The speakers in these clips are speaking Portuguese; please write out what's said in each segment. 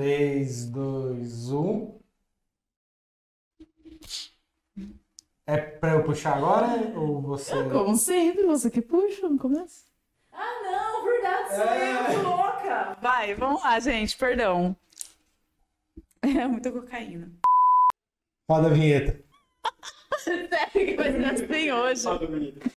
3, 2, 1. É pra eu puxar agora ou você. Como sempre, você que puxa no começo. Ah, não, verdade, sou É. eu, que louca. Vai, vamos lá, gente, perdão. É muita cocaína. Roda a vinheta. Sério que vai ser assim hoje. Roda a vinheta.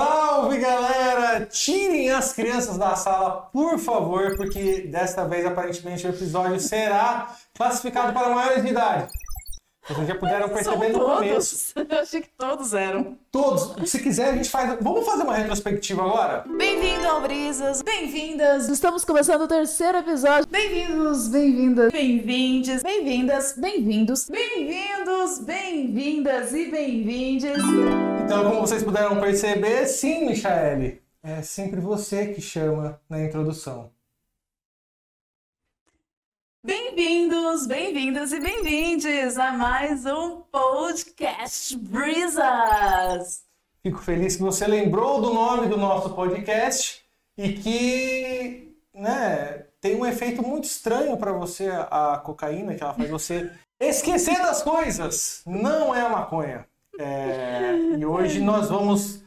Salve galera! Tirem as crianças da sala, por favor, porque desta vez aparentemente o episódio será classificado para maiores de idade. Vocês já puderam perceber no começo. todos. Eu achei que todos eram. Todos, se quiser, a gente faz. Vamos fazer uma retrospectiva agora? Bem-vindo ao Brisas, bem-vindas, Estamos começando o terceiro episódio. bem-vindos, bem-vindas, bem-vindes, bem-vindas, bem-vindos, bem-vindos, bem-vindas e bem-vindes. Então, como vocês puderam perceber, sim, Michaele, é sempre você que chama na introdução. Bem-vindos, bem-vindas e bem-vindes a mais um podcast Brisas. Fico feliz que você lembrou do nome do nosso podcast e que, né, tem um efeito muito estranho para você a cocaína, que ela faz você esquecer das coisas. Não é a maconha. É, e hoje nós vamos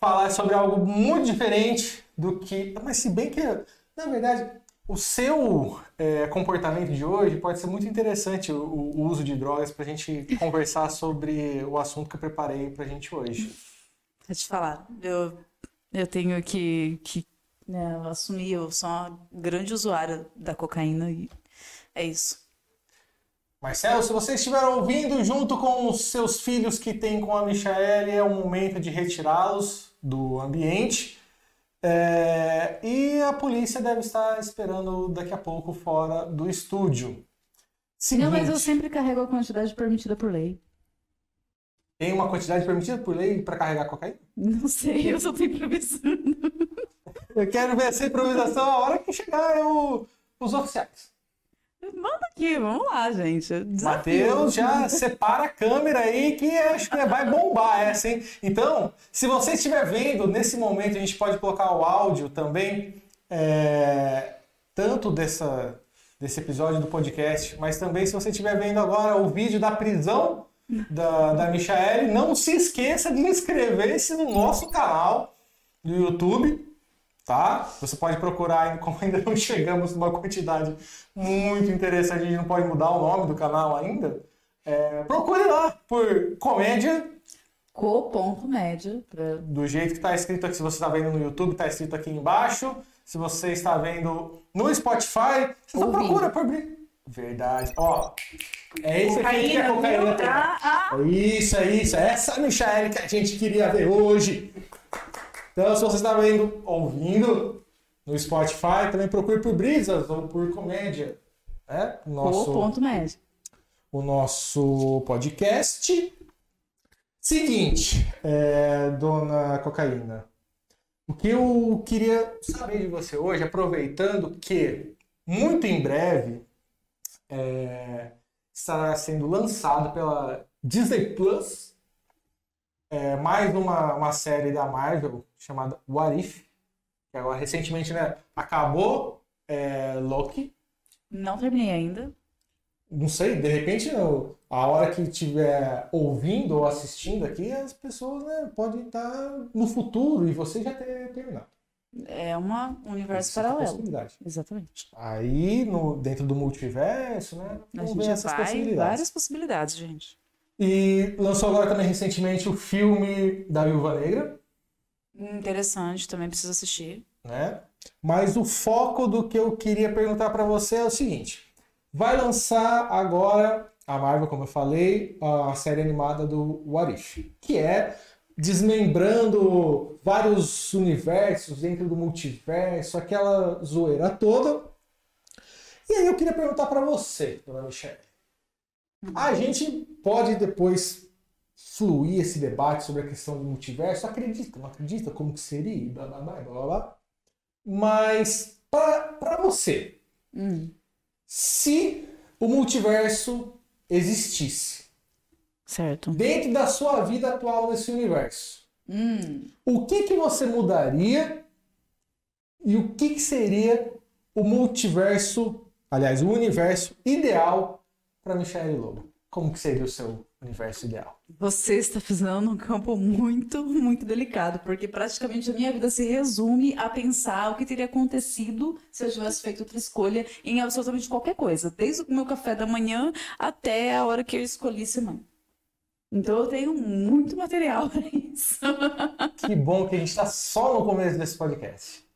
falar sobre algo muito diferente do que. Mas se bem que, na verdade, o seu é, comportamento de hoje pode ser muito interessante o, o uso de drogas para a gente conversar sobre o assunto que eu preparei para a gente hoje. Eu te falar, eu, eu tenho que, que né, assumir, eu sou uma grande usuária da cocaína e é isso. Marcelo, se você estiver ouvindo junto com os seus filhos que tem com a Michaele, é o momento de retirá-los do ambiente. É, e a polícia deve estar esperando daqui a pouco fora do estúdio. Seguinte, Não, mas eu sempre carrego a quantidade permitida por lei. tem uma quantidade permitida por lei para carregar cocaína? Não sei, eu só tô improvisando. Eu quero ver essa improvisação a hora que chegar o- os oficiais. Manda aqui, vamos lá, gente. Matheus já separa a câmera aí que acho que vai bombar essa, hein? Então, se você estiver vendo, nesse momento a gente pode colocar o áudio também, é, tanto dessa, desse episódio do podcast, mas também se você estiver vendo agora o vídeo da prisão da, da Michaele, não se esqueça de inscrever-se no nosso canal do YouTube, tá? Você pode procurar, como ainda não chegamos numa quantidade muito interessante, a gente não pode mudar o nome do canal ainda. É, procure lá por comédia, Co.média. Pra... do jeito que está escrito aqui. Se você está vendo no YouTube, está escrito aqui embaixo. Se você está vendo no Spotify, você só procura por. Verdade. Ó, é esse aqui que a Cocaína, cocaína tem. Ah. É Isso, é isso. É essa Michaele que a gente queria ver hoje. Então, se você está vendo, ouvindo no Spotify, também procure por Brisas ou por Comédia. Né? O Nosso, Co.média. o nosso podcast. Seguinte, é, dona Cocaína. O que eu queria saber de você hoje, aproveitando que muito em breve é, estará sendo lançado pela Disney Plus é, mais uma, uma série da Marvel chamada What If, que agora recentemente né, acabou é, Loki. Não terminei ainda. Não sei, de repente, eu- a hora que estiver ouvindo ou assistindo aqui, as pessoas né, podem estar no futuro e você já ter terminado. É uma- um universo Essa é paralelo. possibilidade. Exatamente. Aí, no, dentro do multiverso, né? A gente ver essas vai possibilidades. várias possibilidades, gente. E lançou agora também recentemente o filme da Viúva Negra, Interessante, também preciso assistir. né? Mas o foco do que eu queria perguntar para você é o seguinte: vai lançar agora a Marvel, como eu falei, a série animada do What If, que é desmembrando vários universos dentro do multiverso, aquela zoeira toda. E aí eu queria perguntar para você, dona Michelle. A gente pode depois fluir esse debate sobre a questão do multiverso? Acredita, não acredita? Como que seria? Blá, blá, blá, blá, blá. Mas, para você, Hum, se o multiverso existisse certo. dentro da sua vida atual nesse universo, Hum. O que que você mudaria e o que que seria o multiverso, aliás, o universo ideal para Michelle Lobo? Como que seria o seu universo ideal? Você está pisando num campo muito, muito delicado, porque praticamente a minha vida se resume a pensar o que teria acontecido se eu tivesse feito outra escolha em absolutamente qualquer coisa, desde o meu café da manhã até a hora que eu escolhi semana. Então eu tenho muito material para isso. Que bom que a gente está só no começo desse podcast.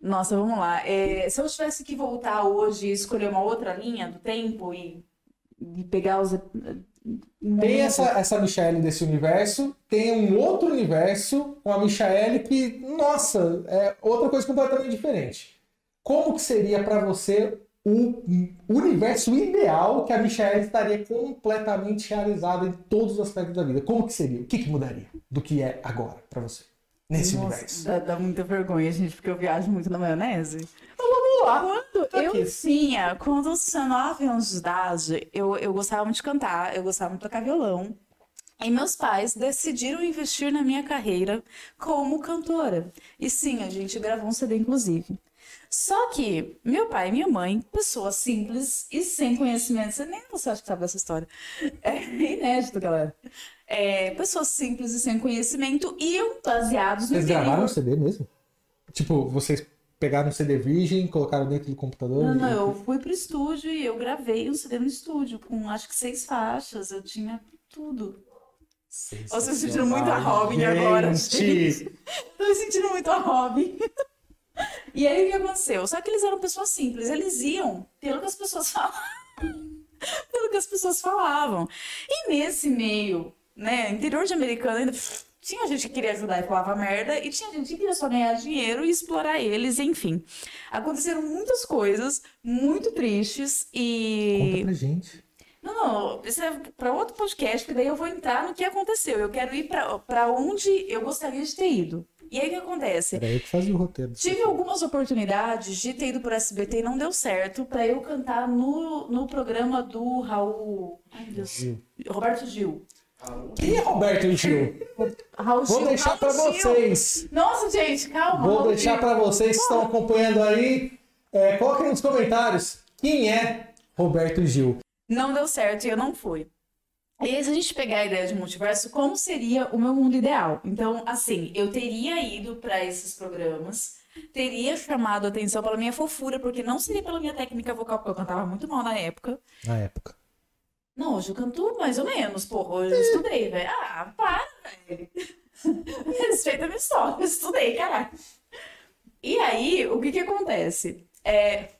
Nossa, vamos lá. É, se eu tivesse que voltar hoje e escolher uma outra linha do tempo e, e pegar os. Tem essa, essa Michelle desse universo, tem um outro universo com a Michelle que, nossa, é outra coisa completamente diferente. Como que seria para você o universo ideal que a Michelle estaria completamente realizada em todos os aspectos da vida? Como que seria? O que, que mudaria do que é agora para você? Nesse Nossa, universo. Dá, dá muita vergonha, gente, porque eu viajo muito na maionese. Vamos lá. Quando Tá eu aqui. tinha, quando eu tinha 9 anos de idade, eu, eu gostava muito de cantar, eu gostava muito de tocar violão. E meus pais decidiram investir na minha carreira como cantora. E sim, a gente gravou um CD, inclusive. Só que meu pai e minha mãe, pessoas simples e sem conhecimento, você nem você acha que sabe dessa história. É inédito, galera. É, pessoas simples e sem conhecimento iam baseados no Vocês gravaram o CD mesmo? Tipo, vocês pegaram um CD virgem, colocaram dentro do computador? Não, e- não, eu fui pro estúdio e eu gravei um CD no estúdio com acho que seis faixas, eu tinha tudo. Vocês sentiram muito a Robin agora, gente. Tô me sentindo muito a Robin. E aí o que aconteceu? Só que eles eram pessoas simples, eles iam pelo que as pessoas falavam. Pelo que as pessoas falavam. E nesse meio, né, interior de americano ainda. Tinha gente que queria ajudar e falava merda, e tinha gente que queria só ganhar dinheiro e explorar eles, enfim. Aconteceram muitas coisas muito tristes e. Conta pra gente. Não, não, isso é para outro podcast, porque daí eu vou entrar no que aconteceu. Eu quero ir para onde eu gostaria de ter ido. E aí o que acontece? Era eu que fazia o roteiro. Tive algumas oportunidades de ter ido por SBT e não deu certo para eu cantar no, no programa do Raul. Ai, meu Deus. Gil. Roberto Gil. Quem é Roberto Gil? Raul Vou deixar Gil. vocês. Nossa, gente, calma. Vou Raul deixar pra vocês que estão acompanhando aí. É, coloquem nos comentários quem é Roberto Gil. Não deu certo e eu não fui. E aí, se a gente pegar a ideia de multiverso, como seria o meu mundo ideal? Então, assim, eu teria ido para esses programas, teria chamado atenção pela minha fofura, porque não seria pela minha técnica vocal, porque eu cantava muito mal na época. Na época. Não, hoje eu canto mais ou menos, porra, hoje eu estudei, velho. Ah, para, velho. Respeita a minha história, eu estudei, caralho. E aí, o que que acontece? É,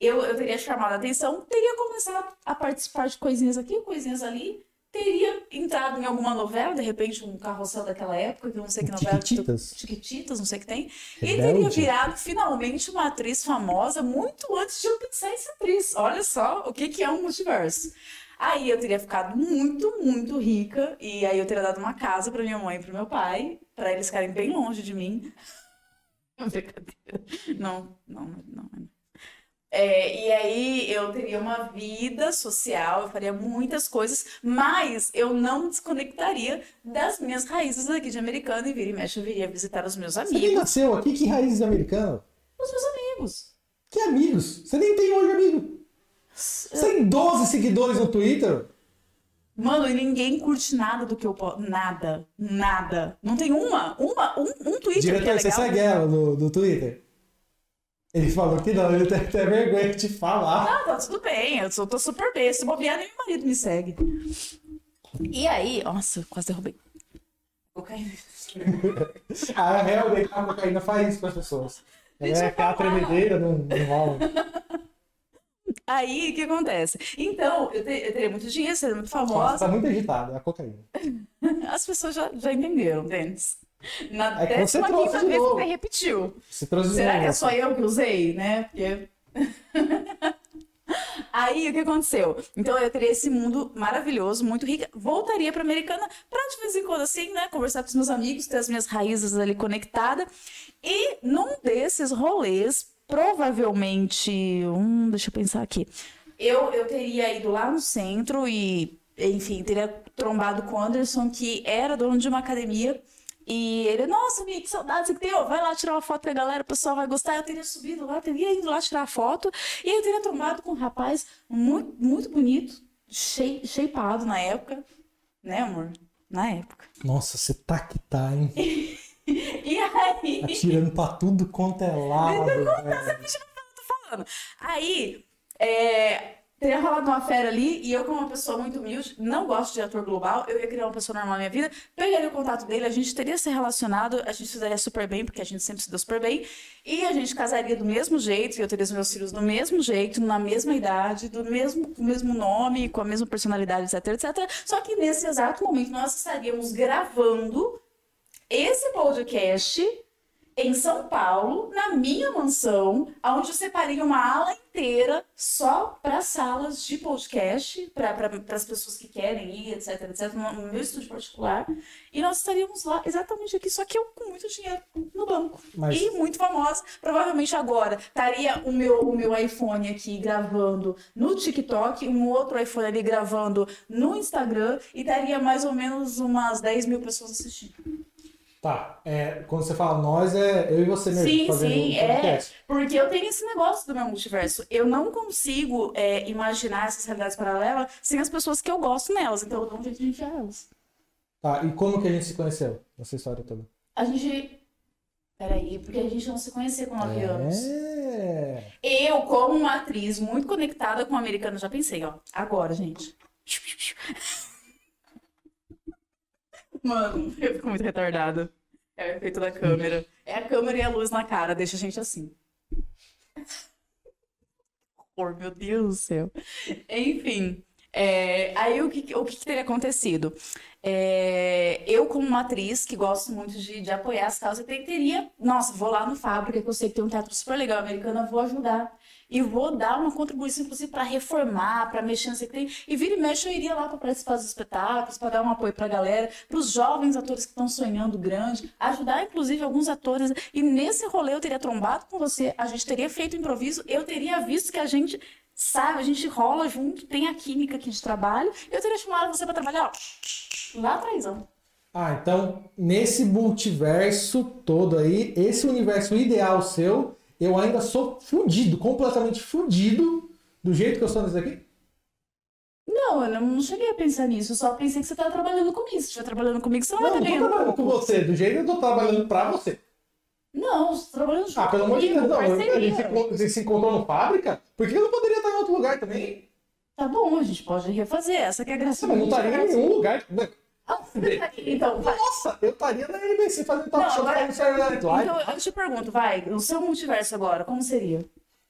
eu, eu teria chamado a atenção, teria começado a participar de coisinhas aqui, coisinhas ali, teria entrado em alguma novela, de repente um carrossel daquela época, que eu não sei que novela. Chiquititas. Chiquititas, não sei o que tem. E Rebelde. teria virado finalmente uma atriz famosa muito antes de eu pensar em ser atriz. Olha só o que, que é um multiverso. Aí eu teria ficado muito, muito rica. E aí eu teria dado uma casa para minha mãe e pro meu pai, para eles ficarem bem longe de mim. Brincadeira. Não, não, não. não. É, e aí eu teria uma vida social, eu faria muitas coisas, mas eu não desconectaria das minhas raízes aqui de americana e vira e mexe eu viria visitar os meus Você nem amigos. nasceu aqui, que raízes americanas? Os meus amigos. Que amigos? Você nem tem hoje amigo. Você tem 12 seguidores no Twitter? Mano, e ninguém curte nada do que eu posto. Nada. Nada. Não tem uma, uma, um, um tweet que é Diretor, você legal. segue ela no, no Twitter? Ele falou que não, ele tem até vergonha de falar. Ah, tá tudo bem, eu sou, tô super bem. Se bobear, nem meu marido me segue. E aí, nossa, quase derrubei. Cocaína. A realmente a cocaína faz isso para as pessoas. Deixa É falar. tremedeira, não, não rola. Aí, o que acontece? Então, eu, te- eu teria muito dinheiro, seria muito Nossa, famosa. tá muito agitado, é a cocaína. As pessoas já, já entenderam, Denis. Na É que décima quinta vez novo. você repetiu. Trouxe Será que é só eu que usei, né? Porque. Aí o que aconteceu? Então eu teria esse mundo maravilhoso, muito rica. Voltaria para Americana para de vez em quando assim, né? Conversar com os meus amigos, ter as minhas raízes ali conectadas. E num desses rolês, provavelmente. Hum, deixa eu pensar aqui. Eu, eu teria ido lá no centro e enfim, teria trombado com o Anderson, que era dono de uma academia. E ele, nossa, amiga, que saudade você tem. vai lá tirar uma foto com a galera, o pessoal vai gostar. Eu teria subido lá, teria ido lá tirar foto. E eu teria trombado com um rapaz muito, muito bonito, shapeado na época. Né, amor? Na época. Nossa, você tá que tá, hein? e aí? Atirando pra tudo quanto é lado. Você tô falando. Aí, é, teria rolado uma fera ali e eu, como uma pessoa muito humilde, não gosto de ator global, eu ia criar uma pessoa normal na minha vida, pegaria o contato dele, a gente teria se relacionado, a gente se daria super bem, porque a gente sempre se deu super bem, e a gente casaria do mesmo jeito, e eu teria os meus filhos do mesmo jeito, na mesma idade, do mesmo, com o mesmo nome, com a mesma personalidade, etc, etc. Só que nesse exato momento nós estaríamos gravando esse podcast em São Paulo, na minha mansão, onde eu separei uma ala inteira só para salas de podcast, para as pessoas que querem ir, etc, etc, no meu estúdio particular. E nós estaríamos lá exatamente aqui, só que eu com muito dinheiro no banco. Mas... E muito famosa. Provavelmente agora estaria o meu, o meu iPhone aqui gravando no TikTok, um outro iPhone ali gravando no Instagram, e estaria mais ou menos umas 10 mil pessoas assistindo. Tá, é, quando você fala nós, é eu e você mesmo sim, fazendo sim, um é, porque eu tenho esse negócio do meu multiverso. Eu não consigo é, imaginar essas realidades paralelas sem as pessoas que eu gosto nelas, então eu dou um jeito de enfiar elas. Tá, e como que a gente se conheceu nessa história toda? A gente... Peraí, porque a gente não se conhecia com 9 é... anos. Eu, como uma atriz muito conectada com o americano, já pensei, ó, agora, gente. Mano, eu fico muito retardada. É o efeito da câmera. É a câmera e a luz na cara, deixa a gente assim. Oh, meu Deus do céu. Enfim, é, aí o que, o que teria acontecido? É, eu, como uma atriz que gosto muito de, de apoiar as causas, teria, nossa, vou lá no Fábrica, que eu sei que tem um teatro super legal americano, vou ajudar e vou dar uma contribuição, inclusive, para reformar, para mexer no que tem. E vira e mexe, eu iria lá para participar dos espetáculos, para dar um apoio para a galera, para os jovens atores que estão sonhando grande, ajudar, inclusive, alguns atores. E nesse rolê eu teria trombado com você, a gente teria feito improviso, eu teria visto que a gente sabe, a gente rola junto, tem a química aqui de trabalho, eu teria chamado você para trabalhar ó, lá atrás. Ó. Ah, então, nesse multiverso todo aí, esse universo ideal seu eu ainda sou fudido, completamente fudido do jeito que eu sou nesse aqui? Não, eu não cheguei a pensar nisso. Eu só pensei que você tá trabalhando comigo. Se estiver trabalhando comigo, você não, não vai estar ganhando. Não, tô trabalhando com você. Do jeito que eu tô trabalhando pra você. Não, você tá trabalhando junto Ah, pelo amor de Deus, não. A gente se, encontrou no fábrica? Por que eu não poderia outro lugar também? Tá bom, a gente pode refazer. Essa que é a graça. Não, não estaria em nenhum lugar. Então, vai. Nossa, eu estaria na NBC fazendo talk show. Saturday Live. Então, eu te pergunto, vai, o seu multiverso agora, como seria?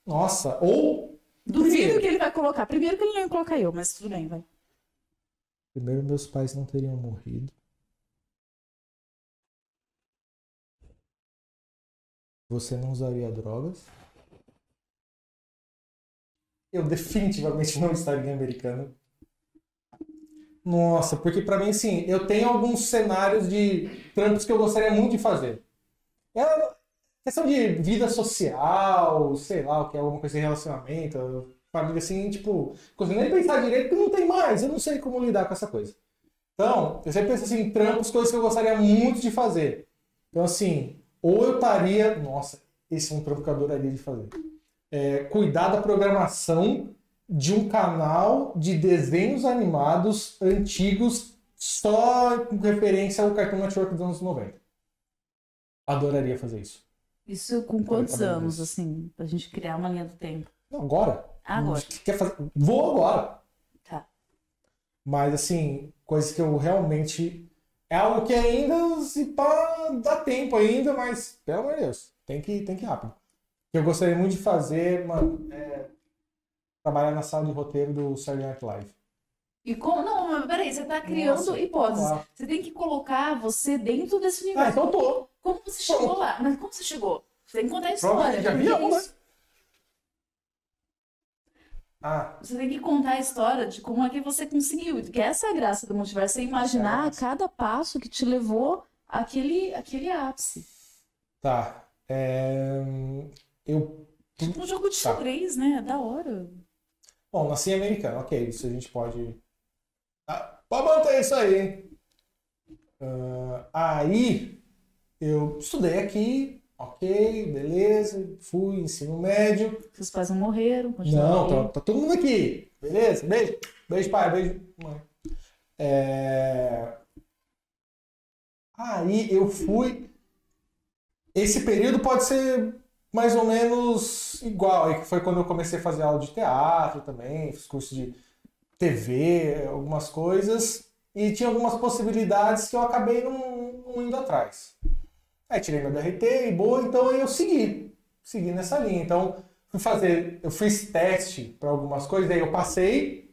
Nossa, ou... Duvido que ele vai colocar. Primeiro que ele não ia colocar eu, mas tudo bem, vai. Primeiro, meus pais não teriam morrido. Você não usaria drogas. Eu definitivamente não estaria americano. Nossa, porque para mim, assim, eu tenho alguns cenários de trampos que eu gostaria muito de fazer. É questão de vida social, sei lá, o que é alguma coisa de relacionamento, família, assim, tipo, consigo nem pensar direito porque não tem mais, eu não sei como lidar com essa coisa. Então, eu sempre penso assim, trampos, coisas que eu gostaria muito de fazer. Então, assim, ou eu estaria. Nossa, esse é um trampo que eu adoraria de fazer. É, cuidar da programação de um canal de desenhos animados antigos só com referência ao Cartoon Network dos anos 90. Adoraria fazer isso. Isso com quantos anos, assim, pra gente criar uma linha do tempo? Não, agora. Agora. Quer fazer... Vou agora. Tá. Mas, assim, coisas que eu realmente. É algo que ainda se pá, dá tempo ainda, mas, pelo amor de Deus, tem que, tem que ir rápido. Eu gostaria muito de fazer, mano, é trabalhar na sala de roteiro do Saturday Night Live. E como. Não, mas peraí, você está criando Nossa, hipóteses. Tá você tem que colocar você dentro desse universo. Ah, então tô. Como você chegou lá? Mas como você chegou? Você tem que contar a história. Já vi alguma. Ah. Você tem que contar a história de como é que você conseguiu. Que essa é a graça do multiverso, você imaginar é. cada passo que te levou àquele, àquele ápice. Tá. É... Eu. Tipo um jogo de tá. xadrez, né? É da hora. Bom, nasci americano, ok, isso a gente pode Ah, pode manter isso aí, hein? Ah, aí eu estudei aqui, ok, beleza, fui, ensino médio. Seus pais não morreram, Não, tá, tá todo mundo aqui. Beleza? Beijo. Beijo, pai. Beijo, mãe. É... Aí eu fui. Esse período pode ser mais ou menos igual. Aí foi quando eu comecei a fazer aula de teatro também, fiz curso de TV, algumas coisas. E tinha algumas possibilidades que eu acabei não, não indo atrás. Aí tirei meu DRT e boa, então aí eu segui. Segui nessa linha. Então, fui fazer, eu fiz teste para algumas coisas, daí eu passei,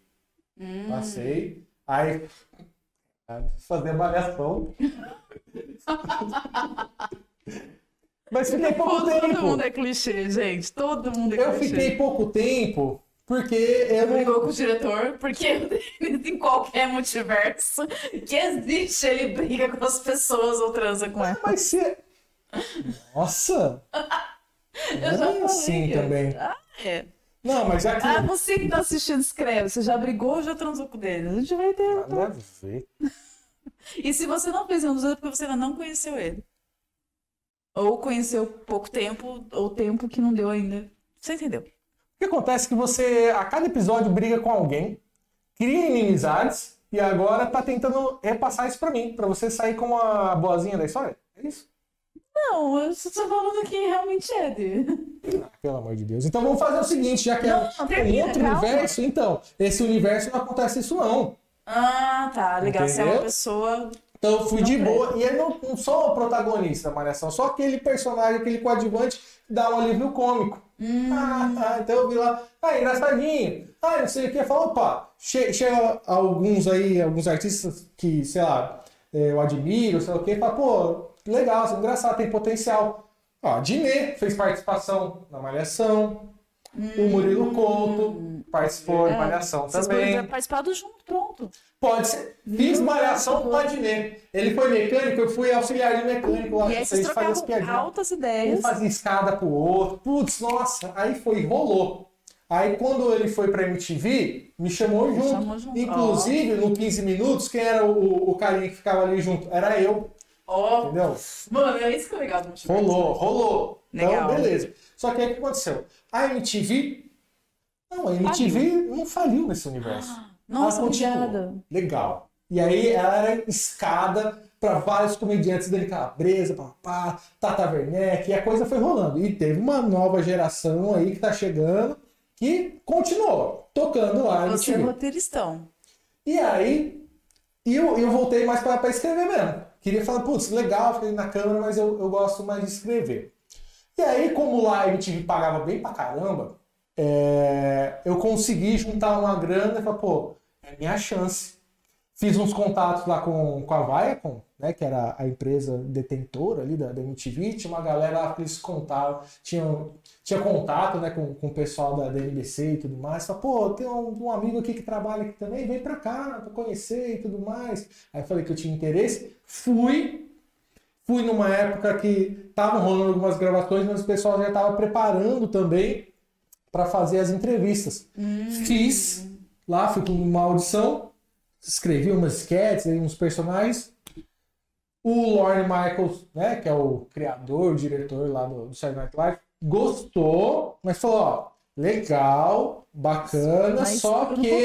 Hum. passei, aí aí fazer avaliação. Mas fiquei pouco Todo tempo. mundo é clichê, gente. Todo mundo é Eu clichê. fiquei pouco tempo porque eu brigou com o diretor, porque em qualquer multiverso que existe, ele briga com as pessoas ou transa com ela. Mas se. Nossa! Eu Não já é assim também. Ah, é. Não, mas já que. Ah, você que tá assistindo, escreve. Você já brigou ou já transou com ele? A gente vai ter. Nada a ver. E se você não fez nenhum dos é porque você ainda não conheceu ele. Ou conheceu pouco tempo, ou tempo que não deu ainda. Você entendeu? O que acontece é que você, a cada episódio, briga com alguém, cria inimizades e agora tá tentando repassar isso pra mim, pra você sair como a boazinha da história. É isso? Não, eu só tô falando que realmente é dele. Ah, pelo amor de Deus. Então vamos fazer o seguinte, já que Não, é não, um termina, outro calma. universo, então, esse universo não acontece isso não. Ah, tá. Legal. Você é uma Entendeu? pessoa. Então eu fui Não de presta. boa. E eu não, não sou o protagonista da Malhação, só aquele personagem, aquele coadjuvante que dá um alívio cômico. Hum. Ah, ah, então eu vi lá, ah, engraçadinho. Ah, não sei o que. Fala, opa, che chega alguns aí, alguns artistas que, sei lá, eh, eu admiro, sei lá o que, fala, pô, legal, é engraçado, tem potencial. Ó, a Dinê fez participação na Malhação. O Murilo Couto participou de É, Malhação Vocês também. ter participado junto, pronto. Pode ser. Fiz malhação com o Adnet. Ele foi mecânico, eu fui auxiliar de mecânico lá. E aí vocês fazia trocavam piadinhas. altas Um ideias. fazia escada pro outro. Putz, nossa. Aí foi, rolou. Aí quando ele foi pra MTV, me chamou junto. chamou junto. Inclusive, no 15 minutos, quem era o, o carinha que ficava ali junto? Era eu, Ó, entendeu? mano, é isso que é legal do multiverso. Rolou, rolou. Legal. Então, beleza. Só que aí o que aconteceu? A MTV. Não, a MTV não faliu nesse universo. Nossa, Ela continuou. obrigada. Legal. E aí ela era escada para vários comediantes dele, Calabresa, papá, Tata Werneck, e a coisa foi rolando. E teve uma nova geração aí que tá chegando que continuou tocando lá. Você é roteiristão. E aí eu, eu voltei mais para escrever mesmo. Queria falar, putz, legal, fiquei na câmera, mas eu, eu gosto mais de escrever. E aí, como lá a MTV pagava bem pra caramba, é, eu consegui juntar uma grana e falei, pô, é minha chance. Fiz uns contatos lá com, com a Viacom, né, que era a empresa detentora ali da, da MTV, tinha uma galera lá que eles contavam, tinha, tinha contato né, com, com o pessoal da, da NBC e tudo mais. Falei, pô, tem um, um amigo aqui que trabalha aqui também, vem pra cá pra conhecer e tudo mais. Aí falei que eu tinha interesse, fui, fui numa época que estavam rolando algumas gravações, mas o pessoal já estava preparando também para fazer as entrevistas. Fiz lá, fui com uma audição, escrevi umas sketches, uns personagens. O Lorne Michaels, né, que é o criador, diretor lá do, do Saturday Night Live, gostou, mas falou, ó, legal, bacana, Mas só que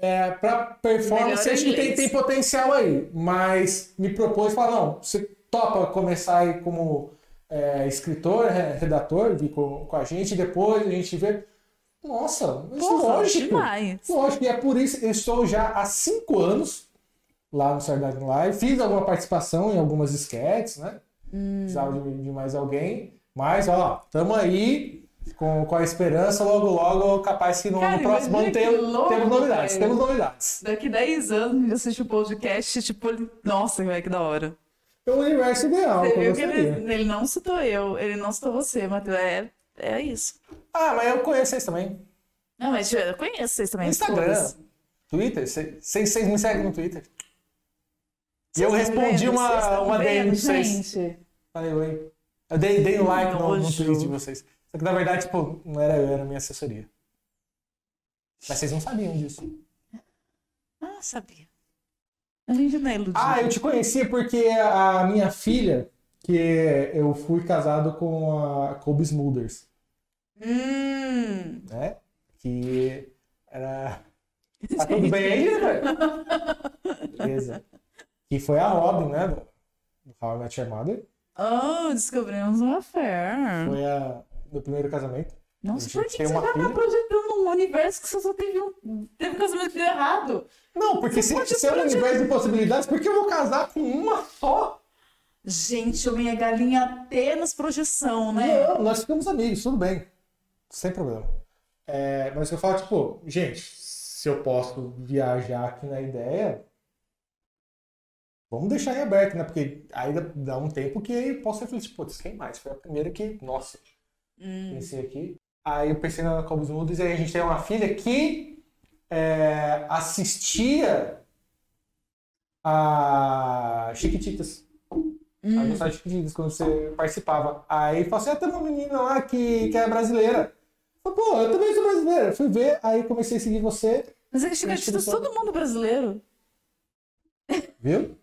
é, para performance acho que tem, tem potencial aí, mas me propôs falar, não, você topa começar aí como é, escritor, re- redator, vir com, com a gente, depois a gente vê. Nossa, mas Porra, lógico. demais. Lógico, e é por isso que eu estou já há cinco anos lá no Saturday Night Live. Fiz alguma participação em algumas sketches, né? Hum. Precisava de, de mais alguém. Mas, ó, tamo aí com, com a esperança, logo, logo, capaz que no, Cara, no próximo ano tem- louco, temos novidades, velho. temos novidades. Daqui 10 anos a gente assiste o podcast, tipo, nossa, velho, que da hora. É o universo ideal, Você viu que ele, ele não citou eu, ele não citou você, Matheus. É, é isso. Ah, mas eu conheço vocês também. Não, mas eu conheço vocês também. Instagram, todas. Twitter, vocês me seguem no Twitter. E eu respondi vendo? Uma, uma DM de vocês. Falei oi. Eu dei, dei um like no, no tweet de vocês. Só que na verdade, tipo, não era eu, era minha assessoria. Mas vocês não sabiam disso. Ah, sabia. A gente não é iludido. Ah, eu te conhecia porque a minha filha, que eu fui casado com a Kobe Smulders, Hum. né? Que era. Tá tudo bem aí, velho? Beleza. Que foi a Robin, né? Do How I Met Your Mother. Oh, descobrimos uma fé. Foi a, meu primeiro casamento. Nossa, por que, você já tá projetando um universo que você só teve um, teve um casamento que deu errado? Não, porque se, pode se é um universo de possibilidades, por que eu vou casar com uma só? Gente, eu minha galinha até nas projeção, né? Não, nós ficamos amigos, tudo bem. Sem problema. É, mas eu falo, tipo, gente, se eu posso viajar aqui na ideia, vamos deixar em aberto, né? Porque aí dá- um tempo que eu posso refletir, putz, quem mais? Foi a primeira que, nossa, Hum. pensei aqui. Aí eu pensei na Cobos Mudos e aí a gente tem uma filha que é, assistia a Chiquititas. Hum. A gostava de Chiquititas quando você participava. Aí falou assim: ah, tem uma menina lá que, que é brasileira. Eu falei, Pô, eu também sou brasileira. Fui ver, aí comecei a seguir você, Mas é todo. todo mundo brasileiro. viu?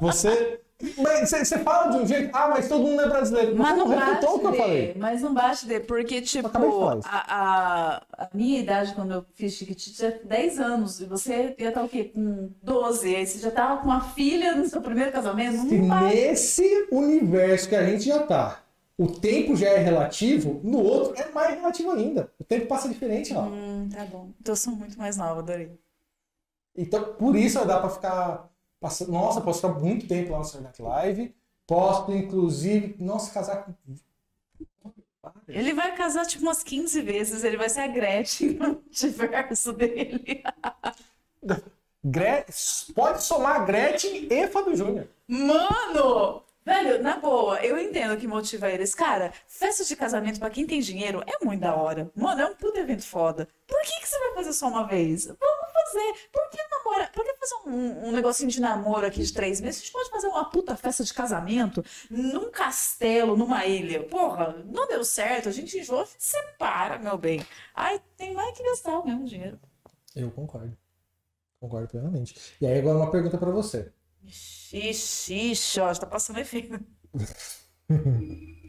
Você. Você, fala de um jeito, ah, mas todo mundo é brasileiro. Mas Você não bate refutou o que eu falei. mas não bate de, porque, tipo, de falar isso. a, a, a minha idade quando eu fiz Chiquitita é 10 anos, e você ia estar o quê? Com 12, aí você já tava com uma filha no seu primeiro casamento? Se Não bate. nesse universo que a gente já tá, o tempo já é relativo, no outro é mais relativo ainda. O tempo passa diferente lá. Hum, tá bom. Então eu sou muito mais nova, adorei. Então, por isso dá pra ficar. Passando... Nossa, posso ficar muito tempo lá no Saturday Night Live. Posso, inclusive, nossa, casar com. Ele vai casar tipo umas 15 vezes, ele vai ser a Gretchen no universo dele. Gre... Pode somar Gretchen e Fábio Júnior. Mano! Velho, na boa, eu entendo o que motiva eles. Cara, festa de casamento pra quem tem dinheiro é muito da hora. Mano, é um puto evento foda. Por que, que você vai fazer só uma vez? Vamos fazer. Por que namorar? Por que fazer um, um negocinho de namoro aqui de três meses? A gente pode fazer uma puta festa de casamento num castelo, numa ilha. Porra, não deu certo, a gente enjoa, a gente separa, meu bem. Ai, tem mais que gastar o mesmo dinheiro. Eu concordo. Concordo plenamente. E aí, agora uma pergunta pra você. Ixi, ixi, ó, já tá passando efeito.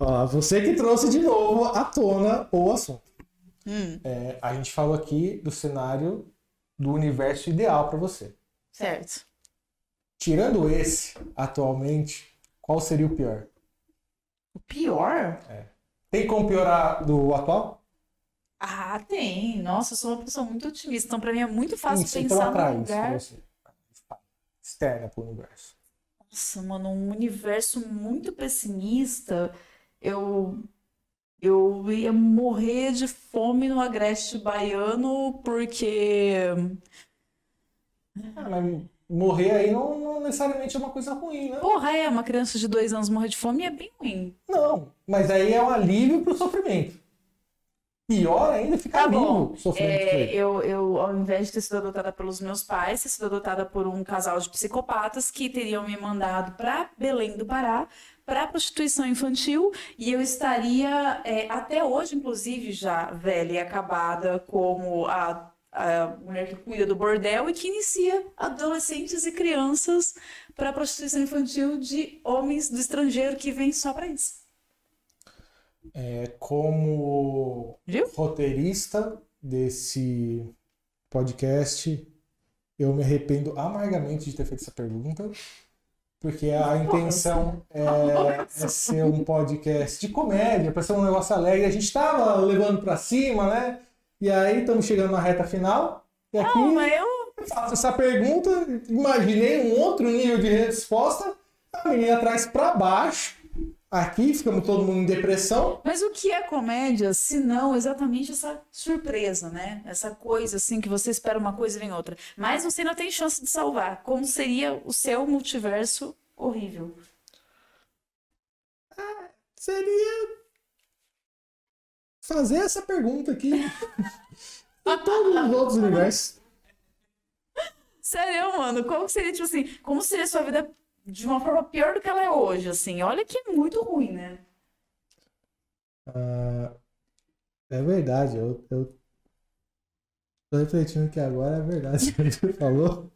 Ó, você que trouxe de novo à tona o assunto. Hum, É, a gente falou aqui do cenário do universo ideal pra você. certo. Tirando esse, atualmente, qual seria o pior? O pior? Tem como piorar do atual? Ah, tem. Nossa, eu sou uma pessoa muito otimista. Então, pra mim é muito fácil Isso, então pensar atrai num isso pra lugar. você. Externa pro universo. Nossa, mano, um universo muito pessimista. Eu. Eu ia morrer de fome no Agreste Baiano porque. Ah, mas morrer aí não, não necessariamente é uma coisa ruim, né? Porra, é, uma criança de dois anos morrer de fome é bem ruim. Não, mas aí é um alívio pro sofrimento. Pior ainda ficar Tá bom. vivo sofrendo É, eu, eu, ao invés de ter sido adotada pelos meus pais, ter sido adotada por um casal de psicopatas que teriam me mandado para Belém do Pará para prostituição infantil e eu estaria é, até hoje, inclusive, já velha e acabada como a, a mulher que cuida do bordel e que inicia adolescentes e crianças para prostituição infantil de homens do estrangeiro que vêm só para isso. É, como Viu? roteirista desse podcast, eu me arrependo amargamente de ter feito essa pergunta, porque a intenção é, é ser um podcast de comédia, para ser um negócio alegre. A gente estava levando para cima, né? E aí estamos chegando na reta final. E aqui Não, mas eu faço essa pergunta, imaginei um outro nível de resposta, a menina traz para baixo. Aqui ficamos todo mundo em depressão. Mas o que é comédia, se não exatamente essa surpresa, né? Essa coisa assim que você espera uma coisa e vem outra. Mas você não tem chance de salvar. Como seria o seu multiverso horrível? Seria fazer essa pergunta aqui em todos os outros universos. Sério, mano, como seria, tipo assim, como seria a sua vida de uma forma pior do que ela é hoje, assim? Olha que é muito ruim, né? Ah, é verdade, eu, eu, Tô refletindo que agora é verdade o que você falou.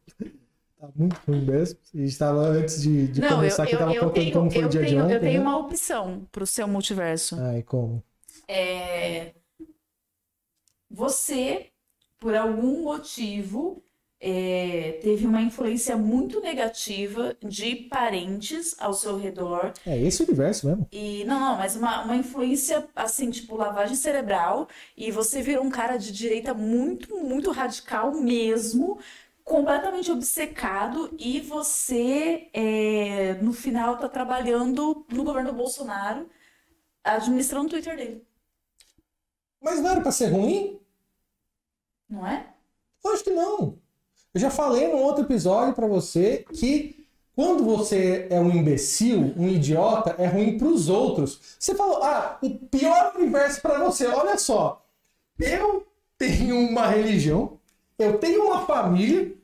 Tá muito ruim mesmo. A gente tava antes de, de Não, começar eu, aqui, eu, tava eu contando tenho, como foi eu o dia de tenho, ontem. eu tenho né? uma opção pro seu multiverso. Ai, como? É, Você, por algum motivo, é, teve uma influência muito negativa de parentes ao seu redor. É esse o universo mesmo. E não, não, mas uma, uma influência assim, tipo, lavagem cerebral. E você virou um cara de direita muito, muito radical mesmo, completamente obcecado. E você, é, no final, tá trabalhando no governo Bolsonaro, administrando o Twitter dele, Mas não era pra ser ruim? não é? Lógico que não. Eu já falei num outro episódio pra você que quando você é um imbecil, um idiota, é ruim pros outros. Você falou, ah, o pior universo pra você. Olha só, eu tenho uma religião, eu tenho uma família,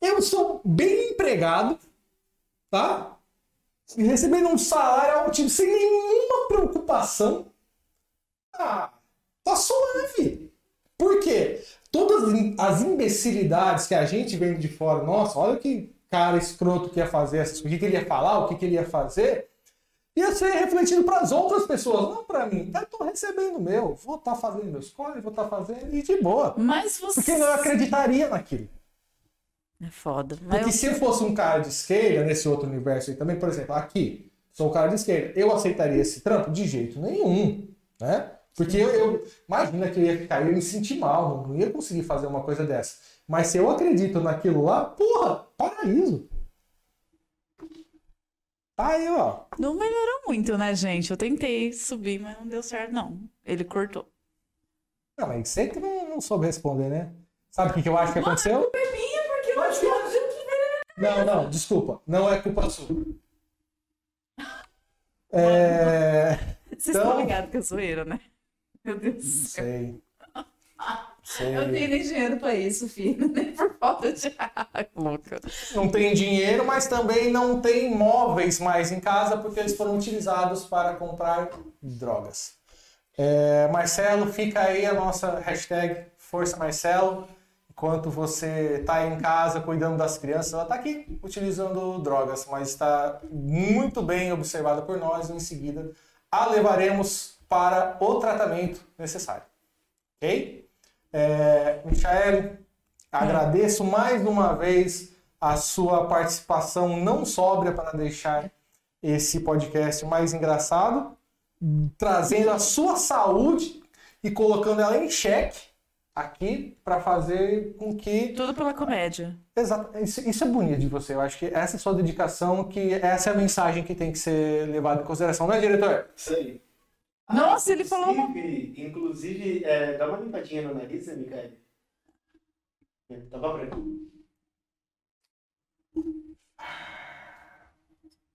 eu sou bem empregado, tá? Recebendo um salário altivo sem nenhuma preocupação. Ah, tá suave. Por quê? Todas as imbecilidades que a gente vem de fora, nossa, olha que cara escroto que ia fazer essas coisas, o que, que ele ia falar, o que, que ele ia fazer, ia ser refletido para as outras pessoas, não para mim. Eu tô recebendo o meu, vou estar fazendo meus corres, vou estar fazendo e de boa. Mas você. Porque eu acreditaria naquilo. É foda. Mas Porque eu- se eu fosse um cara de esquerda nesse outro universo aí também, por exemplo, aqui, sou um cara de esquerda, eu aceitaria esse trampo? De jeito nenhum, né? Porque eu, eu imagina que eu ia ficar, eu ia me sentir mal, não ia conseguir fazer uma coisa dessa. Mas se eu acredito naquilo lá, porra, paraíso. Tá aí, ó. Não melhorou muito, né, gente? Eu tentei subir, mas não deu certo, não. Ele cortou. Não, mas você que não, não soube responder, né? Sabe o que, que eu acho que aconteceu? Porque eu acho que Não, não, desculpa. Não é culpa sua. É. Vocês Então- estão ligados que é zoeira, né? Meu Deus do Não céu. sei. Sei. Eu não tenho nem dinheiro pra isso, filho. Nem por falta de água. Louca. não tem dinheiro, mas também não tem móveis mais em casa porque eles foram utilizados para comprar drogas. É, Marcelo, fica aí a nossa hashtag Força Marcelo. Enquanto você está em casa cuidando das crianças, ela está aqui utilizando drogas, mas está muito bem observada por nós e em seguida a levaremos para o tratamento necessário. Ok? É, Michael, agradeço mais uma vez a sua participação não sóbria para deixar esse podcast mais engraçado, trazendo a sua saúde e colocando ela em xeque aqui para fazer com que Tudo pela comédia. Exato, isso, isso é bonito de você. Eu acho que essa é a sua dedicação, que essa é a mensagem que tem que ser levada em consideração, não é, diretor? Isso aí. Nossa, ele falou uma- Inclusive, é, dá uma limpadinha no nariz, né, Micael? É, Tá bom pra?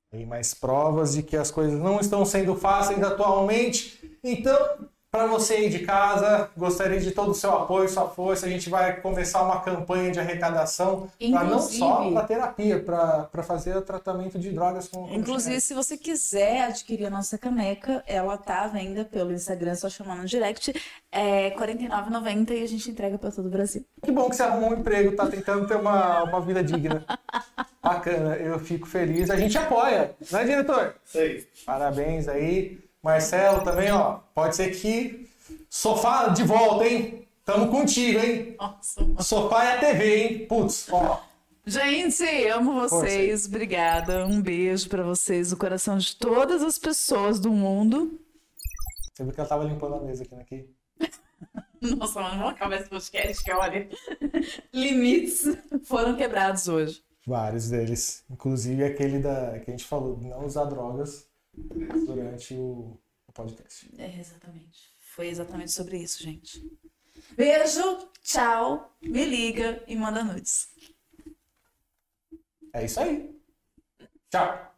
Tem mais provas de que as coisas não estão sendo fáceis atualmente. Então, para você aí de casa, gostaria de todo o seu apoio, sua força. A gente vai começar uma campanha de arrecadação para não só para terapia, para fazer o tratamento de drogas com. com Inclusive, se você quiser adquirir a nossa caneca, ela tá à venda pelo Instagram, só chamando no direct. É R$ 49,90 e a gente entrega pra todo o Brasil. Que bom que você arrumou um emprego, tá tentando ter uma, uma vida digna. Bacana, eu fico feliz. A gente apoia, né, diretor? Aí. Parabéns aí. Marcelo também, ó. Pode ser que. Sofá de volta, hein? Tamo contigo, hein? Nossa, Sofá é a TV, hein? Putz, ó. Gente, amo vocês. Obrigada. Um beijo pra vocês, do coração de todas as pessoas do mundo. Você viu que ela tava limpando a mesa aqui, né? Aqui. Nossa, mano, vamos acabar esse podcast que olha. Limites foram quebrados hoje. Vários deles. Inclusive aquele da, que a gente falou, de não usar drogas durante o, o podcast. É, exatamente. Foi exatamente sobre isso, gente. Beijo, tchau, me liga e manda nudes. É isso aí. Tchau.